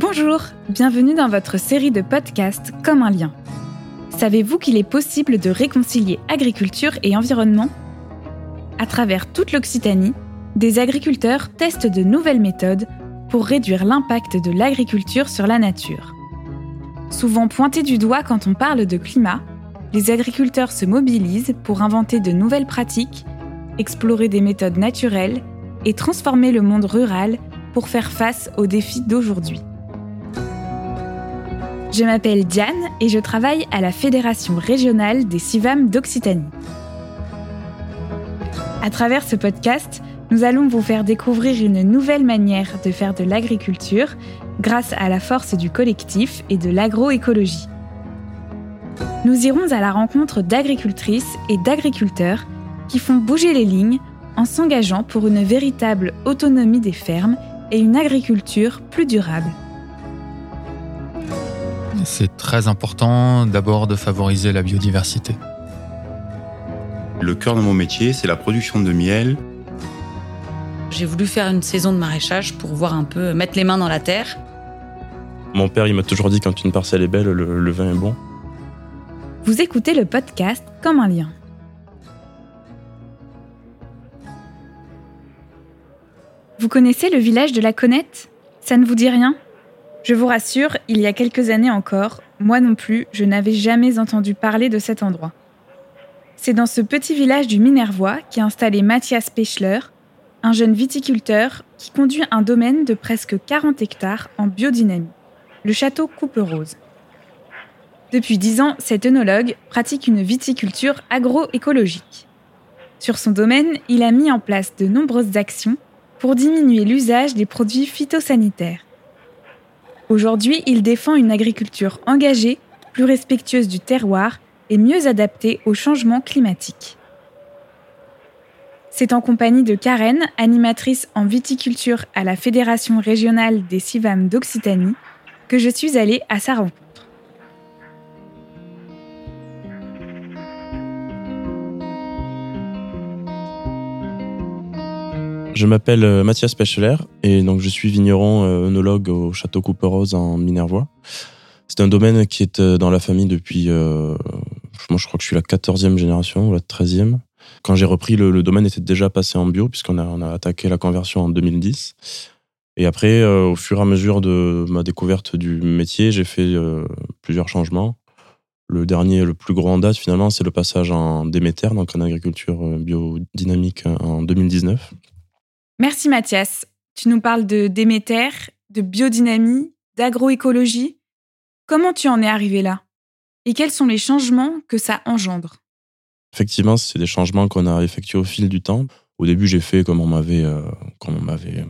Bonjour, bienvenue dans votre série de podcasts Comme un lien. Savez-vous qu'il est possible de réconcilier agriculture et environnement? À travers toute l'Occitanie, des agriculteurs testent de nouvelles méthodes pour réduire l'impact de l'agriculture sur la nature. Souvent pointés du doigt quand on parle de climat, les agriculteurs se mobilisent pour inventer de nouvelles pratiques, explorer des méthodes naturelles et transformer le monde rural pour faire face aux défis d'aujourd'hui. Je m'appelle Diane et je travaille à la Fédération régionale des CIVAM d'Occitanie. À travers ce podcast, nous allons vous faire découvrir une nouvelle manière de faire de l'agriculture grâce à la force du collectif et de l'agroécologie. Nous irons à la rencontre d'agricultrices et d'agriculteurs qui font bouger les lignes en s'engageant pour une véritable autonomie des fermes et une agriculture plus durable. C'est très important d'abord de favoriser la biodiversité. Le cœur de mon métier, c'est la production de miel. J'ai voulu faire une saison de maraîchage pour voir un peu mettre les mains dans la terre. Mon père, il m'a toujours dit quand une parcelle est belle, le, le vin est bon. Vous écoutez le podcast Comme un lien. Vous connaissez le village de la Connette? Ça ne vous dit rien? Je vous rassure, il y a quelques années encore, moi non plus, je n'avais jamais entendu parler de cet endroit. C'est dans ce petit village du Minervois qu'est installé Mathias Pechler, un jeune viticulteur qui conduit un domaine de presque 40 hectares en biodynamie, le château Couperose. Depuis dix ans, cet œnologue pratique une viticulture agroécologique. Sur son domaine, il a mis en place de nombreuses actions pour diminuer l'usage des produits phytosanitaires. Aujourd'hui, il défend une agriculture engagée, plus respectueuse du terroir et mieux adaptée au changement climatique. C'est en compagnie de Karen, animatrice en viticulture à la Fédération régionale des CIVAM d'Occitanie, que je suis allée à sa. Je m'appelle euh, Mathias Pecheler et donc je suis vigneron euh, œnologue au château Couperose en Minervois. C'est un domaine qui est euh, dans la famille depuis, moi je crois que je suis la 14e génération ou la 13e. Quand j'ai repris, le, le, domaine était déjà passé en bio puisqu'on a, attaqué la conversion en 2010. Et après, au fur et à mesure de ma découverte du métier, j'ai fait plusieurs changements. Le dernier, le plus en date finalement, c'est le passage en Déméter, donc en agriculture biodynamique en 2019. Merci Mathias. Tu nous parles de Déméter, de biodynamie, d'agroécologie. Comment tu en es arrivé là? Et quels sont les changements que ça engendre? Effectivement, c'est des changements qu'on a effectués au fil du temps. Au début, j'ai fait comme on m'avait euh,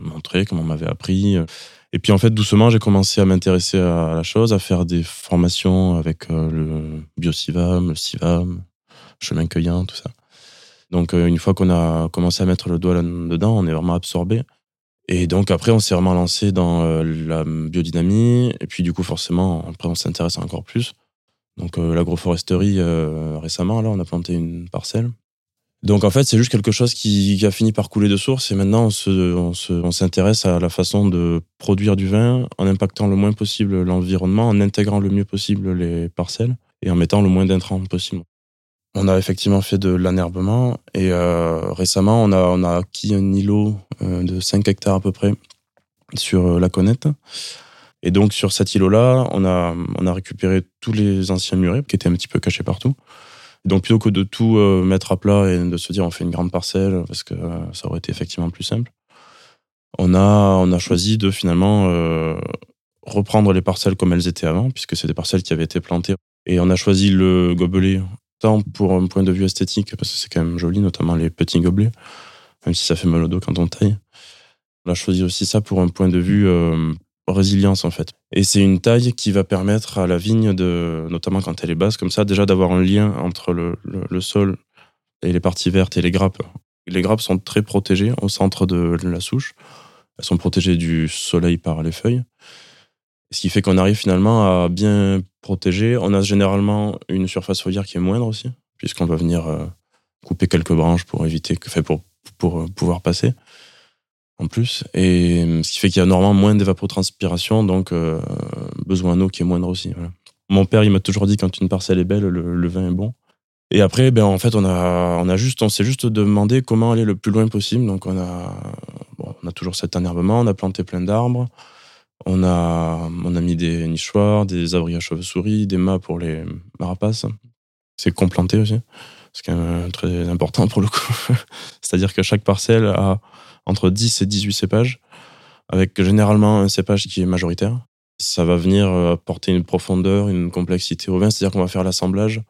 montré, comme on m'avait appris. Et puis en fait, doucement, j'ai commencé à m'intéresser à la chose, à faire des formations avec euh, le BioCivam, le CIVAM, chemin cueillant, tout ça. Donc euh, une fois qu'on a commencé à mettre le doigt là-dedans, on est vraiment absorbé. Et donc après, on s'est vraiment lancé dans euh, la biodynamie. Et puis du coup, forcément, après, on s'intéresse encore plus. Donc euh, l'agroforesterie, récemment, là, on a planté une parcelle. Donc en fait, c'est juste quelque chose qui, a fini par couler de source. Et maintenant, on, se, on s'intéresse à la façon de produire du vin en impactant le moins possible l'environnement, en intégrant le mieux possible les parcelles et en mettant le moins d'intrants possible. On a effectivement fait de l'anerbement et euh, récemment, on a, on a acquis un îlot euh, de 5 hectares à peu près sur euh, la Connette. Et donc, sur cet îlot-là, on a, on a récupéré tous les anciens murets qui étaient un petit peu cachés partout. Donc, plutôt que de tout mettre à plat et de se dire on fait une grande parcelle, parce que ça aurait été effectivement plus simple, on a, on a choisi de finalement reprendre les parcelles comme elles étaient avant, puisque c'est des parcelles qui avaient été plantées. Et on a choisi le gobelet tant pour un point de vue esthétique, parce que c'est quand même joli, notamment les petits gobelets, même si ça fait mal au dos quand on taille. On a choisi aussi ça pour un point de vue euh, résilience, en fait. Et c'est une taille qui va permettre à la vigne, de, notamment quand elle est basse, comme ça, déjà d'avoir un lien entre le, sol et les parties vertes et les grappes. Les grappes sont très protégées au centre de la souche. Elles sont protégées du soleil par les feuilles. Ce qui fait qu'on arrive finalement à bien protéger. On a généralement une surface foliaire qui est moindre aussi, puisqu'on va venir euh, couper quelques branches pour éviter que, fait pour, pour pouvoir passer. en plus. Et euh, ce qui fait qu'il y a normalement moins d'évapotranspiration, donc euh, besoin d'eau qui est moindre aussi. Mon père, il m'a toujours dit quand une parcelle est belle, le, le vin est bon. Et après, ben, en fait, on a, on a juste, on s'est juste demandé comment aller le plus loin possible. Donc, on a, bon, on a toujours cet enherbement, on a planté plein d'arbres. On a, on a mis des nichoirs, des abris à chauves-souris, des mâts pour les marapaces. C'est complanté aussi. C'est quand même très important pour le coup. C'est-à-dire que chaque parcelle a entre 10 et 18 cépages, avec généralement un cépage qui est majoritaire. Ça va venir apporter une profondeur, une complexité au vin, c'est-à-dire qu'on va faire l'assemblage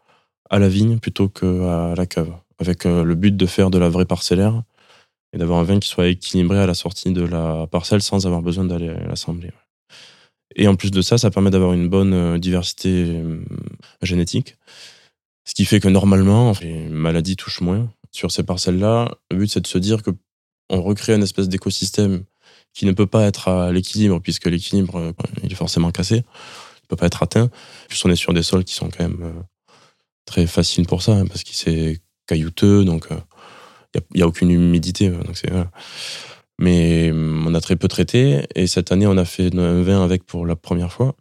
à la vigne plutôt qu'à la cave, avec euh, le but de faire de la vraie parcellaire et d'avoir un vin qui soit équilibré à la sortie de la parcelle sans avoir besoin d'aller l'assembler. Et en plus de ça, ça permet d'avoir une bonne euh, diversité euh, génétique, ce qui fait que normalement, les maladies touchent moins. Sur ces parcelles-là, le but c'est de se dire que on recrée une espèce d'écosystème qui ne peut pas être à l'équilibre, puisque l'équilibre, il est forcément cassé, il ne peut pas être atteint. Puis on est sur des sols qui sont quand même très faciles pour ça, hein, parce que c'est caillouteux, donc n'y a, aucune humidité. Donc Mais on a très peu traité, et cette année, on a fait un vin avec pour la première fois.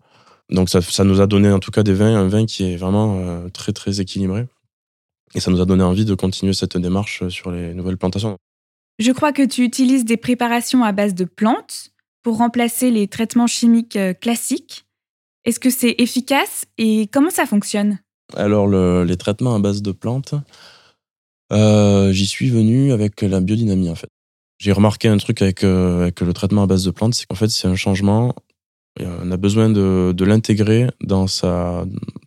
Donc ça, ça nous a donné en tout cas des vins, un vin qui est vraiment très très équilibré. Et ça nous a donné envie de continuer cette démarche sur les nouvelles plantations. Je crois que tu utilises des préparations à base de plantes pour remplacer les traitements chimiques euh, classiques. Est-ce que c'est efficace et comment ça fonctionne? Alors, le, les traitements à base de plantes, euh, j'y suis venu avec la biodynamie en fait. J'ai remarqué un truc avec, euh, avec le traitement à base de plantes, c'est qu'en fait, c'est un changement on a besoin de, de l'intégrer dans sa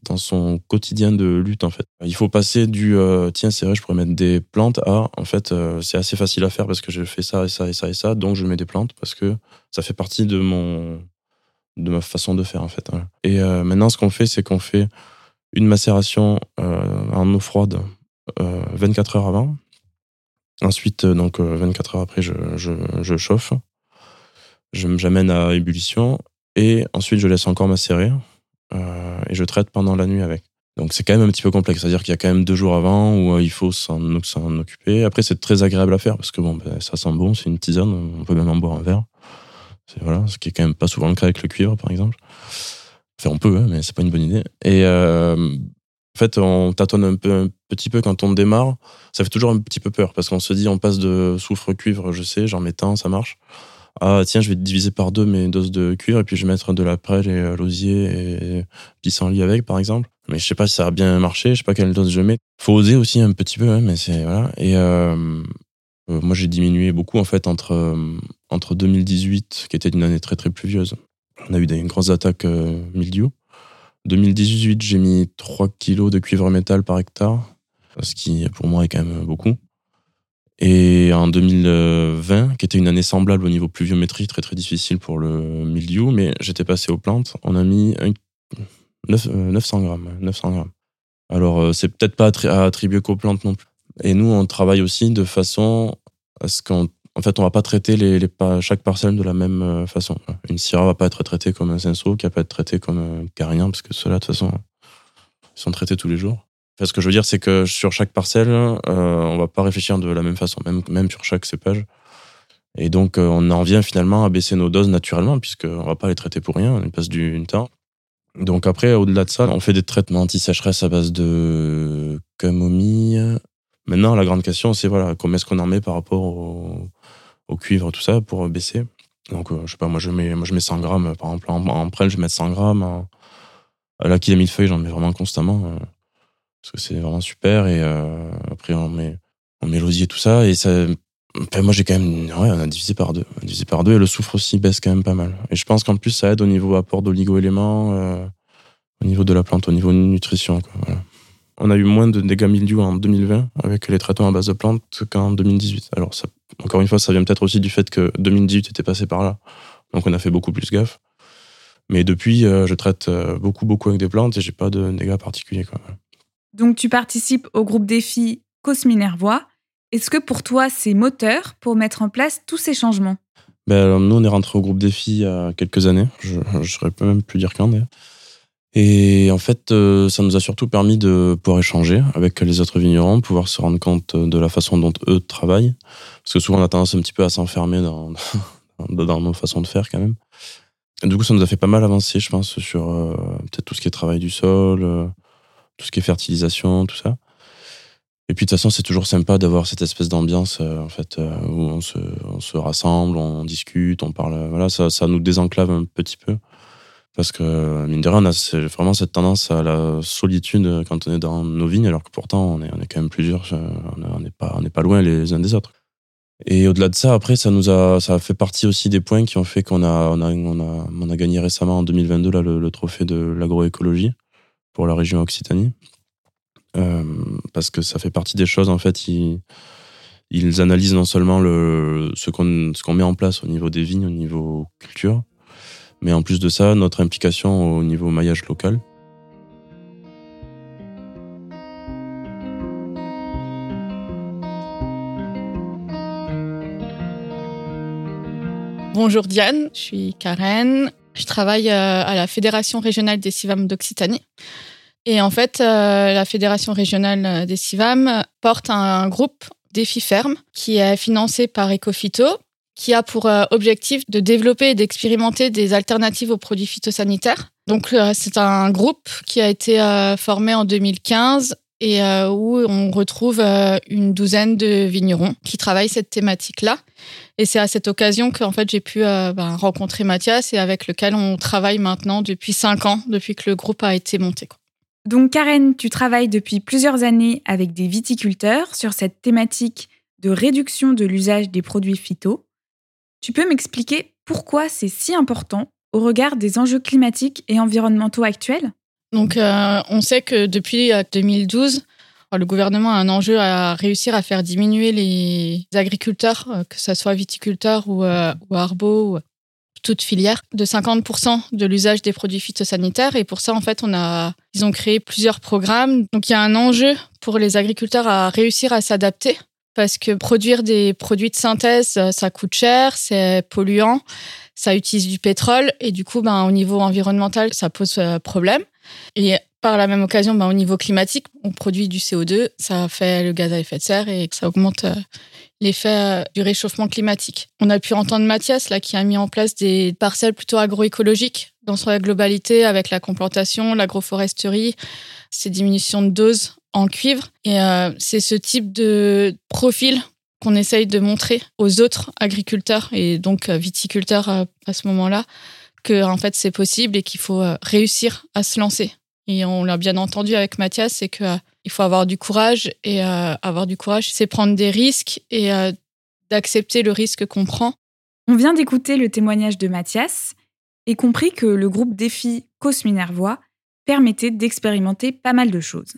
dans son quotidien de lutte en fait. Il faut passer du euh, tiens c'est vrai je pourrais mettre des plantes à en fait euh, c'est assez facile à faire parce que je fais ça et ça et ça et ça donc je mets des plantes parce que ça fait partie de mon de ma façon de faire en fait. Et euh, maintenant ce qu'on fait c'est qu'on fait une macération en eau froide 24 heures avant. Ensuite donc 24 heures après je, je, chauffe. J'amène à ébullition et ensuite, je laisse encore macérer euh, et je traite pendant la nuit avec. Donc c'est quand même un petit peu complexe, c'est-à-dire qu'il y a quand même deux jours avant où euh, il faut s'en occuper. Après, c'est très agréable à faire parce que bon, ben, ça sent bon, c'est une tisane, on peut même en boire un verre. Voilà, ce qui est quand même pas souvent le cas avec le cuivre, par exemple. Enfin, on peut, hein, mais c'est pas une bonne idée. Et euh, en fait, on tâtonne un, peu, un petit peu quand on démarre. Ça fait toujours un petit peu peur parce qu'on se dit, on passe de soufre cuivre, je sais, j'en mets tant, ça marche ah tiens, je vais diviser par deux mes doses de cuivre et puis je vais mettre de la prêle et euh, l'osier et pissenlit avec, par exemple. Mais je sais pas si ça a bien marché, je sais pas quelle dose je mets. Faut oser aussi un petit peu, hein, mais c'est voilà. Et euh, euh, moi, j'ai diminué beaucoup en fait entre entre 2018, qui était une année très très pluvieuse. On a eu des grosses attaques mildiou. 2018, j'ai mis 3 kilos de cuivre métal par hectare, ce qui pour moi est quand même beaucoup. Et en 2020, qui était une année semblable au niveau pluviométrie, très très difficile pour le milieu, mais j'étais passé aux plantes, on a mis 900 euh, grammes. 900 grammes. Alors, euh, c'est peut-être pas à attribuer qu'aux plantes non plus. Et nous, on travaille aussi de façon à ce qu'en en fait, on va pas traiter les, chaque parcelle de la même euh, façon. Une syrah va pas être traitée comme un cinceau, qui va pas être traitée comme un carien, parce que ceux-là, de toute façon, ils sont traités tous les jours ce que je veux dire, c'est que sur chaque parcelle, euh, on va pas réfléchir de la même façon, même, même sur chaque cépage. Et donc, euh, on en vient finalement à baisser nos doses naturellement, puisqu'on va pas les traiter pour rien, on passe du temps. Donc après, au-delà de ça, on fait des traitements anti-sécheresse à base de camomille. Maintenant, la grande question, c'est voilà, comment est-ce qu'on en met par rapport au, cuivre, tout ça, pour baisser? Donc, euh, je sais pas, moi je mets, moi je mets 100 grammes, par exemple, en, en prêle, je vais mettre 100 grammes. À la mille feuilles, j'en mets vraiment constamment parce que c'est vraiment super. Et euh, après, on met, on met l'osier, tout ça. Et ça, moi, j'ai quand même. Ouais, on a divisé par deux. A divisé par deux. Et le soufre aussi baisse quand même pas mal. Et je pense qu'en plus, ça aide au niveau apport d'oligo-éléments, euh, au niveau de la plante, au niveau de nutrition. Quoi, voilà. On a eu moins de dégâts mildiou en 2020 avec les traitements à base de plantes qu'en 2018. Alors, ça, encore une fois, ça vient peut-être aussi du fait que 2018 était passé par là. Donc, on a fait beaucoup plus gaffe. Mais depuis, euh, je traite beaucoup, beaucoup avec des plantes et j'ai pas de dégâts particuliers. Quoi. Donc tu participes au groupe défi Cosminervois. Est-ce que pour toi c'est moteur pour mettre en place tous ces changements? Ben, Nous on est rentré au groupe défi il y a quelques années, je ne saurais même plus dire quand d'ailleurs. Et en fait, euh, ça nous a surtout permis de pouvoir échanger avec les autres vignerons, pouvoir se rendre compte de la façon dont eux travaillent. Parce que souvent, on a tendance un petit peu à s'enfermer dans, dans nos façons de faire quand même. Et du coup, ça nous a fait pas mal avancer, je pense, sur euh, peut-être tout ce qui est travail du sol, euh, tout ce qui est fertilisation, tout ça. Et puis de toute façon, c'est toujours sympa d'avoir cette espèce d'ambiance en fait où on se, on se, rassemble, on discute, on parle. Voilà, ça, ça nous désenclave un petit peu. Parce que, mine de rien, on a vraiment cette tendance à la solitude quand on est dans nos vignes, alors que pourtant, on est, quand même plusieurs, on n'est pas, loin les uns des autres. Et au-delà de ça, après, ça nous a, ça fait partie aussi des points qui ont fait qu'on a, on a, on a, gagné récemment en 2022 là, le, trophée de l'agroécologie pour la région Occitanie. Euh, parce que ça fait partie des choses, en fait, ils, analysent non seulement ce qu'on met en place au niveau des vignes, au niveau culture, mais en plus de ça, notre implication au niveau maillage local. Bonjour Diane, je suis Karen. Je travaille euh, à la Fédération régionale des CIVAM d'Occitanie. Et en fait, euh, la Fédération régionale des CIVAM porte un groupe Défi Ferme qui est financé par Ecofito qui a pour euh, objectif de développer et d'expérimenter des alternatives aux produits phytosanitaires. Donc euh, c'est un groupe qui a été euh, formé en 2015 et où on retrouve une douzaine de vignerons qui travaillent cette thématique-là. Et c'est à cette occasion que fait j'ai pu ben, rencontrer Mathias et avec lequel on travaille maintenant depuis cinq ans, depuis que le groupe a été monté. Donc Karen, tu travailles depuis plusieurs années avec des viticulteurs sur cette thématique de réduction de l'usage des produits phyto. Tu peux m'expliquer pourquoi c'est si important au regard des enjeux climatiques et environnementaux actuels? Donc, euh, on sait que depuis 2012, euh, le gouvernement a un enjeu à réussir à faire diminuer les agriculteurs, euh, que ce soit viticulteurs ou, ou arbo ou toute filière, de 50% de l'usage des produits phytosanitaires. Et pour ça, en fait, on a, ils ont créé plusieurs programmes. Donc, il y a un enjeu pour les agriculteurs à réussir à s'adapter parce que produire des produits de synthèse, euh, ça coûte cher, c'est polluant, ça utilise du pétrole et du coup, ben, au niveau environnemental, ça pose euh, problème. Par la même occasion, ben, au niveau climatique, on produit du CO2, ça fait le gaz à effet de serre et ça augmente euh, l'effet du réchauffement climatique. On a pu entendre Mathias là qui a mis en place des parcelles plutôt agroécologiques dans sa globalité avec la complantation, l'agroforesterie, ces diminutions de doses en cuivre. Et euh, c'est ce type de profil qu'on essaye de montrer aux autres agriculteurs et donc euh, viticulteurs euh, à ce moment-là que en fait c'est possible et qu'il faut réussir à se lancer. On l'a bien entendu avec Mathias, c'est que il faut avoir du courage et avoir du courage, c'est prendre des risques et d'accepter le risque qu'on prend. On vient d'écouter le témoignage de Mathias et compris que le groupe Défi Cosminervois permettait d'expérimenter pas mal de choses.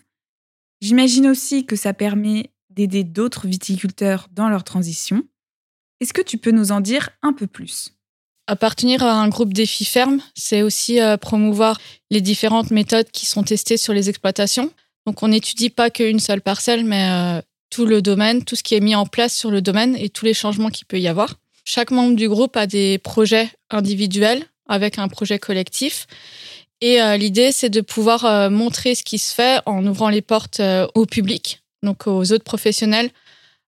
J'imagine aussi que ça permet d'aider d'autres viticulteurs dans leur transition. Est-ce que tu peux nous en dire un peu plus? Appartenir à un groupe défi ferme, c'est aussi euh, promouvoir les différentes méthodes qui sont testées sur les exploitations. Donc on n'étudie pas qu'une seule parcelle, mais euh, tout le domaine, tout ce qui est mis en place sur le domaine et tous les changements qu'il peut y avoir. Chaque membre du groupe a des projets individuels avec un projet collectif. Et euh, l'idée, c'est de pouvoir montrer ce qui se fait en ouvrant les portes au public, donc aux autres professionnels,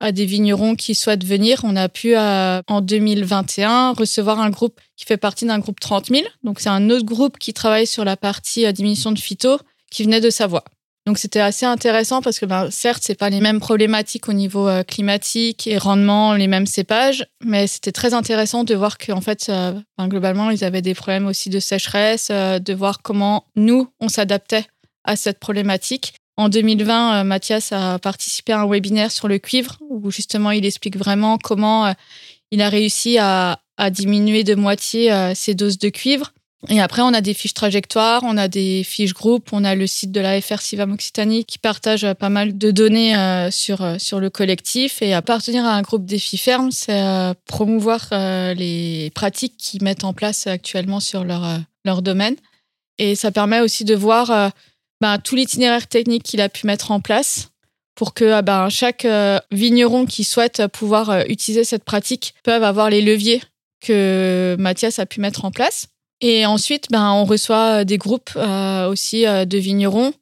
à des vignerons qui souhaitent venir. On a pu, en 2021, recevoir un groupe qui fait partie d'un groupe 30 000. Donc, c'est un autre groupe qui travaille sur la partie diminution de phyto qui venait de Savoie. Donc c'était assez intéressant parce que ben, certes, c'est pas les mêmes problématiques au niveau euh, climatique et rendement, les mêmes cépages, mais c'était très intéressant de voir qu'en fait, euh, ben, globalement, ils avaient des problèmes aussi de sécheresse, euh, de voir comment nous, on s'adaptait à cette problématique. En 2020, Mathias a participé à un webinaire sur le cuivre où justement il explique vraiment comment il a réussi à, à diminuer de moitié ses doses de cuivre et après, on a des fiches trajectoires, on a des fiches groupes, on a le site de la FR Civam Occitanie qui partage euh, pas mal de données euh, sur, euh, sur le collectif. Et appartenir à un groupe défi ferme, c'est promouvoir les pratiques qu'ils mettent en place actuellement sur leur, leur domaine. Et ça permet aussi de voir ben, tout l'itinéraire technique qu'il a pu mettre en place pour que ben, chaque vigneron qui souhaite pouvoir utiliser cette pratique peuvent avoir les leviers que Mathias a pu mettre en place. Et ensuite, ben, on reçoit des groupes euh, aussi euh, de vignerons.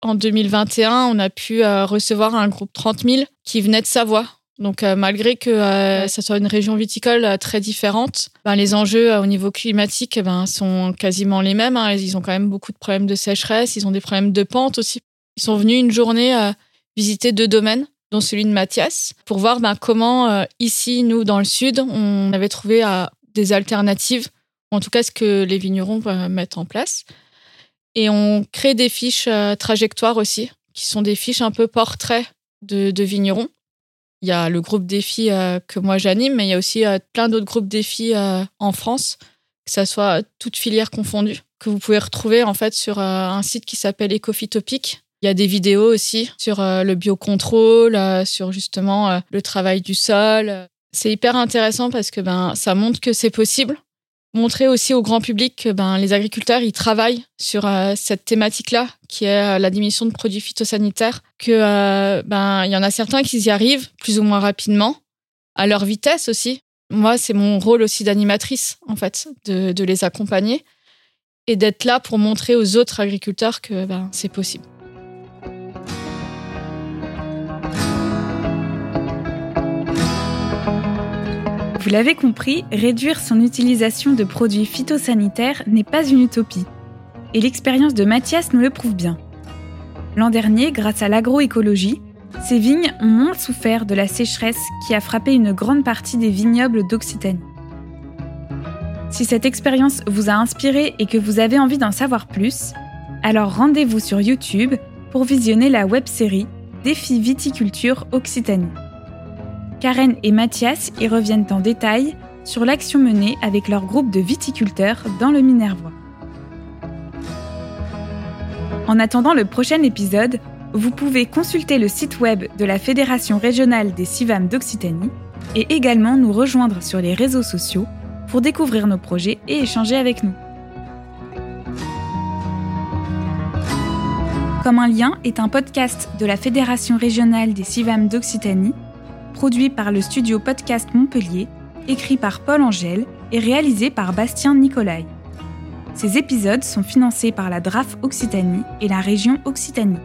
En 2021, on a pu euh, recevoir un groupe 30 000 qui venait de Savoie. Donc, malgré que ça soit une région viticole très différente, ben, les enjeux au niveau climatique ben, sont quasiment les mêmes. Hein. Ils ont quand même beaucoup de problèmes de sécheresse, ils ont des problèmes de pente aussi. Ils sont venus une journée visiter deux domaines dont celui de Mathias, pour voir ben, comment ici, nous, dans le sud, on avait trouvé des alternatives en tout cas ce que les vignerons mettre en place. Et on crée des fiches euh, trajectoires aussi, qui sont des fiches un peu portraits de, vignerons. Il y a le groupe défi euh, que moi j'anime, mais il y a aussi euh, plein d'autres groupes défis en France, que ce soit toutes filières confondues, que vous pouvez retrouver en fait sur un site qui s'appelle Ecophytopic. Il y a des vidéos aussi sur le biocontrôle, sur justement le travail du sol. C'est hyper intéressant parce que ben, ça montre que c'est possible montrer aussi au grand public que ben, les agriculteurs ils travaillent sur euh, cette thématique-là, qui est euh, la diminution de produits phytosanitaires, que euh, ben y en a certains qui y arrivent plus ou moins rapidement, à leur vitesse aussi. Moi, c'est mon rôle aussi d'animatrice en fait, de, de, les accompagner et d'être là pour montrer aux autres agriculteurs que ben, c'est possible. Vous l'avez compris, réduire son utilisation de produits phytosanitaires n'est pas une utopie. Et l'expérience de Mathias nous le prouve bien. L'an dernier, grâce à l'agroécologie, ces vignes ont moins souffert de la sécheresse qui a frappé une grande partie des vignobles d'Occitanie. Si cette expérience vous a inspiré et que vous avez envie d'en savoir plus, alors rendez-vous sur YouTube pour visionner la web-série Défi viticulture Occitanie. Karen et Mathias y reviennent en détail sur l'action menée avec leur groupe de viticulteurs dans le Minervois. En attendant le prochain épisode, vous pouvez consulter le site web de la Fédération régionale des CIVAM d'Occitanie et également nous rejoindre sur les réseaux sociaux pour découvrir nos projets et échanger avec nous. Comme un lien est un podcast de la Fédération régionale des CIVAM d'Occitanie produit par le studio Podcast Montpellier, écrit par Paul Angèle et réalisé par Bastien Nicolai. Ces épisodes sont financés par la DRAF Occitanie et la région Occitanie.